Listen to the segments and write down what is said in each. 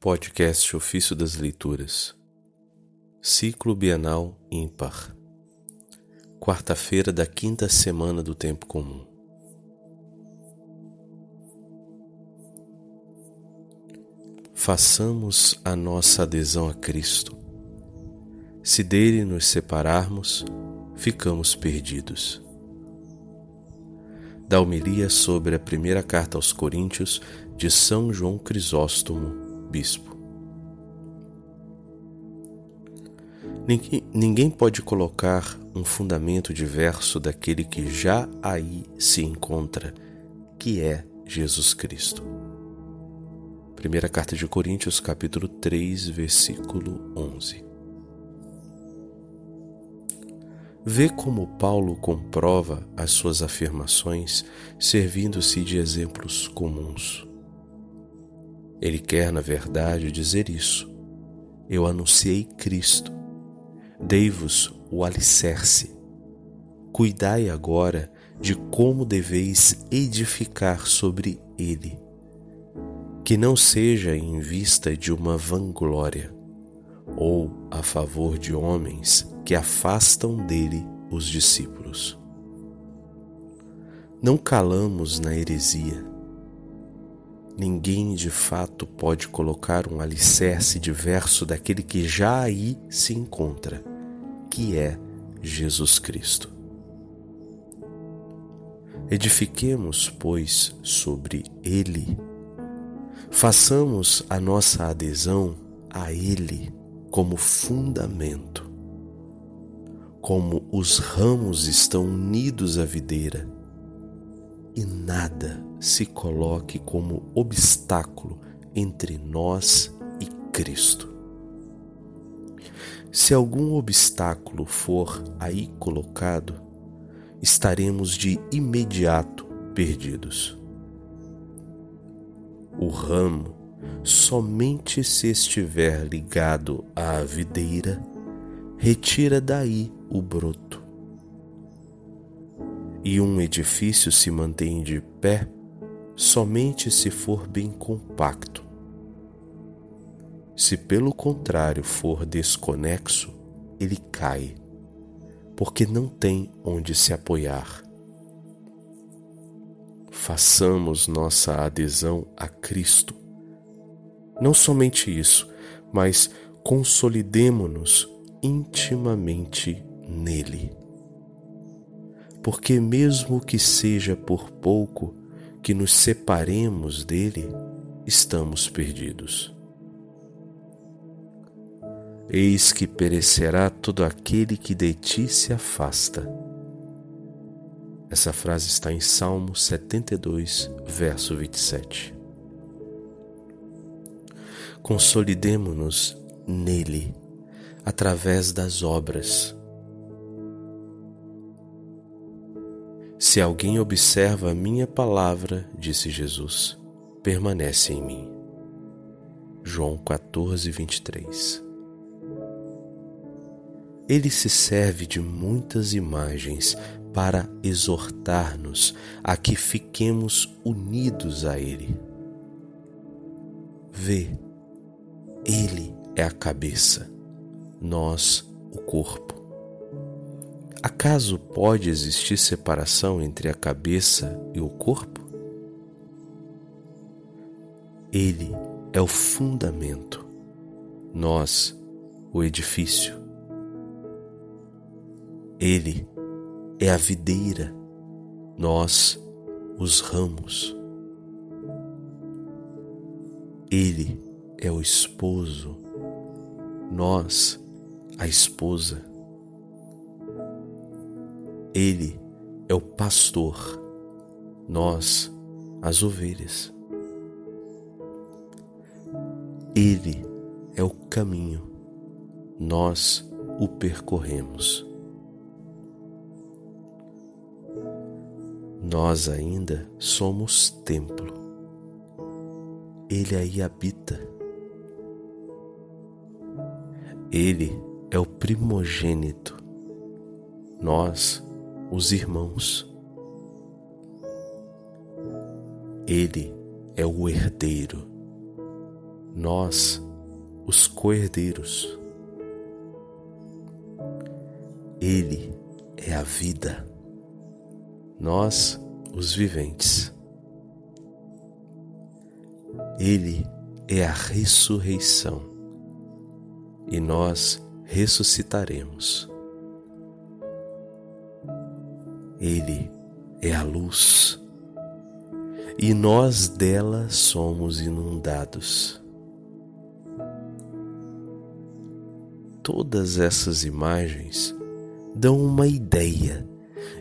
Podcast Ofício das Leituras, Ciclo Bienal Ímpar, quarta-feira da quinta semana do Tempo Comum. Façamos a nossa adesão a Cristo. Se dele nos separarmos, ficamos perdidos. Da homilia sobre a primeira carta aos Coríntios de São João Crisóstomo, bispo. Ninguém, pode colocar um fundamento diverso daquele que já aí se encontra, que é Jesus Cristo. Primeira carta de Coríntios, capítulo 3, versículo 11. Vê como Paulo comprova as suas afirmações servindo-se de exemplos comuns. Ele quer, na verdade, dizer isso. Eu anunciei Cristo. Dei-vos o alicerce. Cuidai agora de como deveis edificar sobre ele. Que não seja em vista de uma vanglória, ou a favor de homens que afastam dele os discípulos. Não calamos na heresia Ninguém de fato pode colocar um alicerce diverso daquele que já aí se encontra, que é Jesus Cristo. Edifiquemos, pois, sobre Ele. Façamos a nossa adesão a Ele como fundamento. Como os ramos estão unidos à videira, e nada se coloque como obstáculo entre nós e Cristo. Se algum obstáculo for aí colocado, estaremos de imediato perdidos. O ramo, somente se estiver ligado à videira, retira daí o broto e um edifício se mantém de pé somente se for bem compacto. Se pelo contrário for desconexo, ele cai, porque não tem onde se apoiar. Façamos nossa adesão a Cristo. Não somente isso, mas consolidemo-nos intimamente nele porque, mesmo que seja por pouco que nos separemos dele, estamos perdidos. Eis que perecerá todo aquele que de ti se afasta. Essa frase está em Salmo 72, verso 27. Consolidemo-nos nele, através das obras Se alguém observa a minha palavra, disse Jesus, permanece em mim. João 14, 23. Ele se serve de muitas imagens para exortar-nos a que fiquemos unidos a Ele. Vê, Ele é a cabeça, nós o corpo. Acaso pode existir separação entre a cabeça e o corpo? Ele é o fundamento, nós, o edifício. Ele é a videira, nós, os ramos. Ele é o esposo, nós, a esposa. Ele é o pastor, nós as ovelhas. Ele é o caminho, nós o percorremos. Nós ainda somos templo. Ele aí habita. Ele é o primogênito. Nós os irmãos. Ele é o herdeiro, nós, os coerdeiros. Ele é a vida, nós, os viventes. Ele é a ressurreição e nós ressuscitaremos. Ele é a luz e nós dela somos inundados. Todas essas imagens dão uma ideia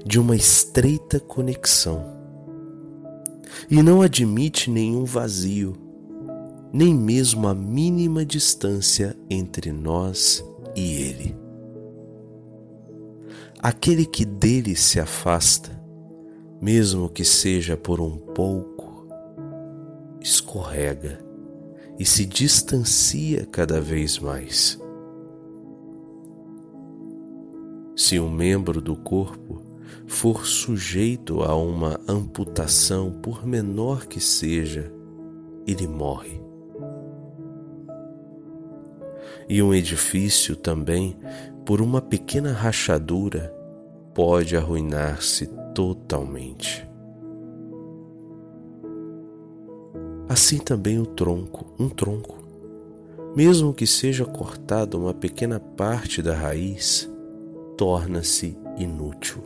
de uma estreita conexão e não admite nenhum vazio, nem mesmo a mínima distância entre nós e Ele. Aquele que dele se afasta, mesmo que seja por um pouco, escorrega e se distancia cada vez mais. Se um membro do corpo for sujeito a uma amputação, por menor que seja, ele morre. E um edifício também, por uma pequena rachadura, pode arruinar-se totalmente. Assim também o tronco, um tronco, mesmo que seja cortada uma pequena parte da raiz, torna-se inútil.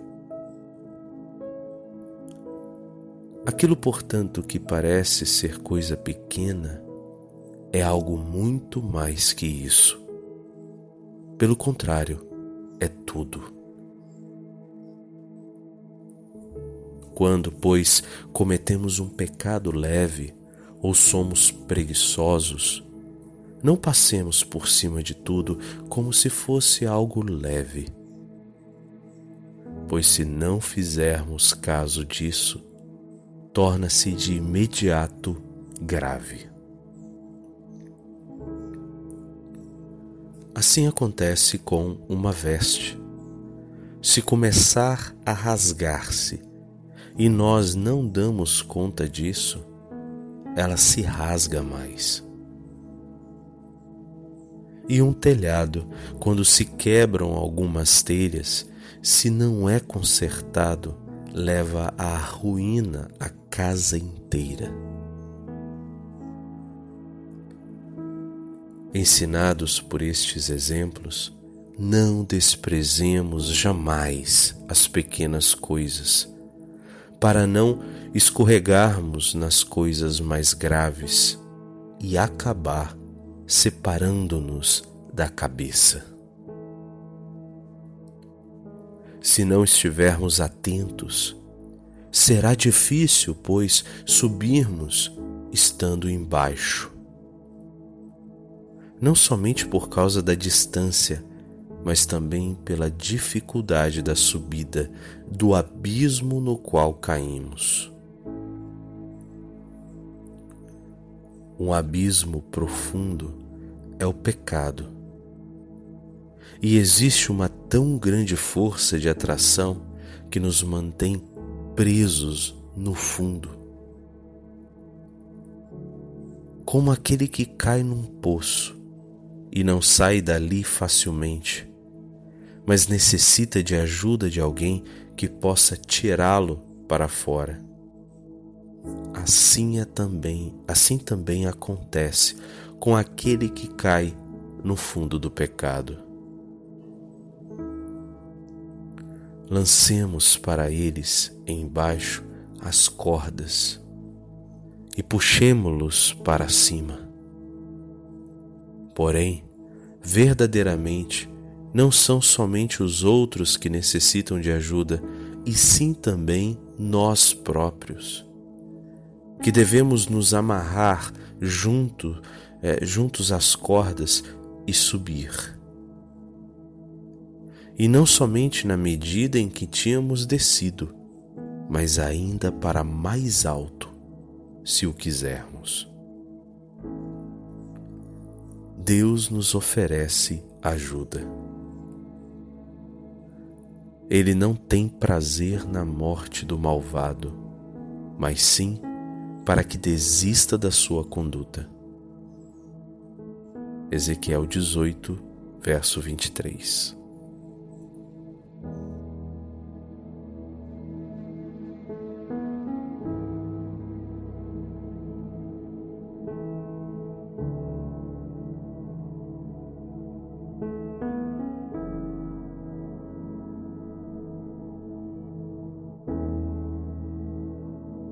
Aquilo, portanto, que parece ser coisa pequena é algo muito mais que isso. Pelo contrário, é tudo. Quando, pois, cometemos um pecado leve ou somos preguiçosos, não passemos por cima de tudo como se fosse algo leve pois se não fizermos caso disso, torna-se de imediato grave. Assim acontece com uma veste. Se começar a rasgar-se e nós não damos conta disso, ela se rasga mais. E um telhado, quando se quebram algumas telhas, se não é consertado, leva à ruína a casa inteira. Ensinados por estes exemplos, não desprezemos jamais as pequenas coisas, para não escorregarmos nas coisas mais graves e acabar separando-nos da cabeça. Se não estivermos atentos, será difícil, pois, subirmos estando embaixo. Não somente por causa da distância, mas também pela dificuldade da subida do abismo no qual caímos. Um abismo profundo é o pecado e existe uma tão grande força de atração que nos mantém presos no fundo. Como aquele que cai num poço e não sai dali facilmente, mas necessita de ajuda de alguém que possa tirá-lo para fora. Assim é também, assim também acontece com aquele que cai no fundo do pecado. lancemos para eles embaixo as cordas e puxemo-los para cima. Porém, verdadeiramente, não são somente os outros que necessitam de ajuda, e sim também nós próprios, que devemos nos amarrar junto, é, juntos às cordas e subir e não somente na medida em que tínhamos descido, mas ainda para mais alto, se o quisermos. Deus nos oferece ajuda. Ele não tem prazer na morte do malvado, mas sim para que desista da sua conduta. Ezequiel 18, verso 23.